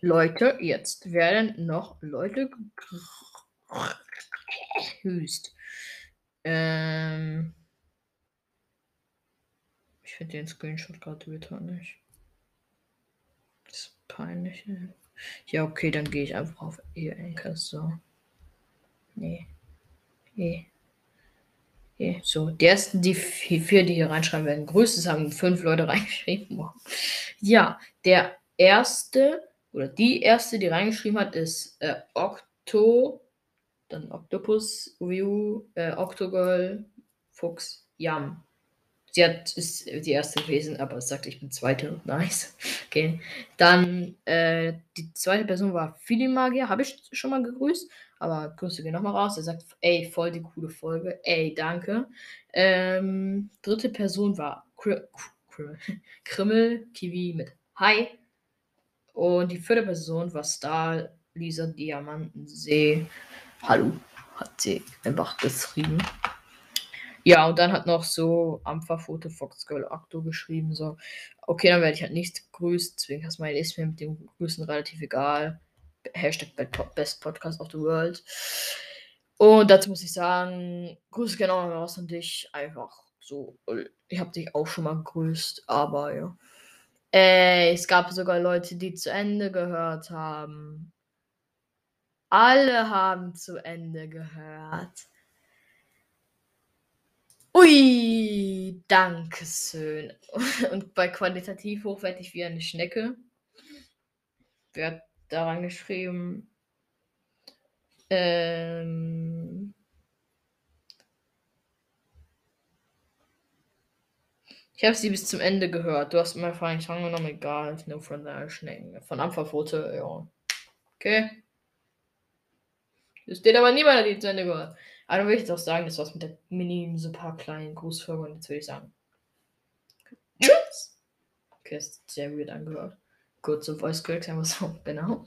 Leute, jetzt werden noch Leute grüßt. Ähm, ich finde den Screenshot gerade wieder nicht. Das ist peinlich. Ja, okay, dann gehe ich einfach auf ihr Enker. So. Nee. Nee. Okay, so, die ersten, die vier, die hier reinschreiben werden, grüßes haben fünf Leute reingeschrieben. Ja, der erste oder die erste, die reingeschrieben hat, ist äh, Octo, dann Octopus, View, äh, Octogirl, Fuchs, Yam. Sie hat, ist die erste gewesen, aber sagt, ich bin zweite. Nice. Okay. Dann äh, die zweite Person war Filimagier, habe ich schon mal gegrüßt. Aber Grüße gehen nochmal raus. Er sagt, ey, voll die coole Folge. Ey, danke. Ähm, dritte Person war Kr Kr Krimmel Kiwi mit Hi. Und die vierte Person war Star Lisa Diamantensee. Hallo, hat sie einfach geschrieben. Ja, und dann hat noch so Ampferfoto Fox Girl Octo geschrieben. So, okay, dann werde ich halt nicht gegrüßt. Deswegen erstmal ist mir mit dem Grüßen relativ egal. Hashtag Best Podcast of the World. Und dazu muss ich sagen, Grüße gerne auch noch raus an dich. Einfach so. Ich habe dich auch schon mal gegrüßt, aber ja. Äh, es gab sogar Leute, die zu Ende gehört haben. Alle haben zu Ende gehört. Ui, danke schön. Und bei qualitativ hochwertig wie eine Schnecke. Wer hat daran geschrieben? Ähm. Ich habe sie bis zum Ende gehört. Du hast meine Frage nicht angenommen, egal. Nur von der Schnecken. Von Ampferfote, ja. Okay. Es steht aber niemand, die zu Ende gehört. Aber dann würde ich jetzt auch sagen, das war's mit der mini super kleinen Grußfolge. Und jetzt würde ich sagen. Tschüss! Okay, ist sehr weird angehört. Kurze Voice Cracks, einfach so, genau.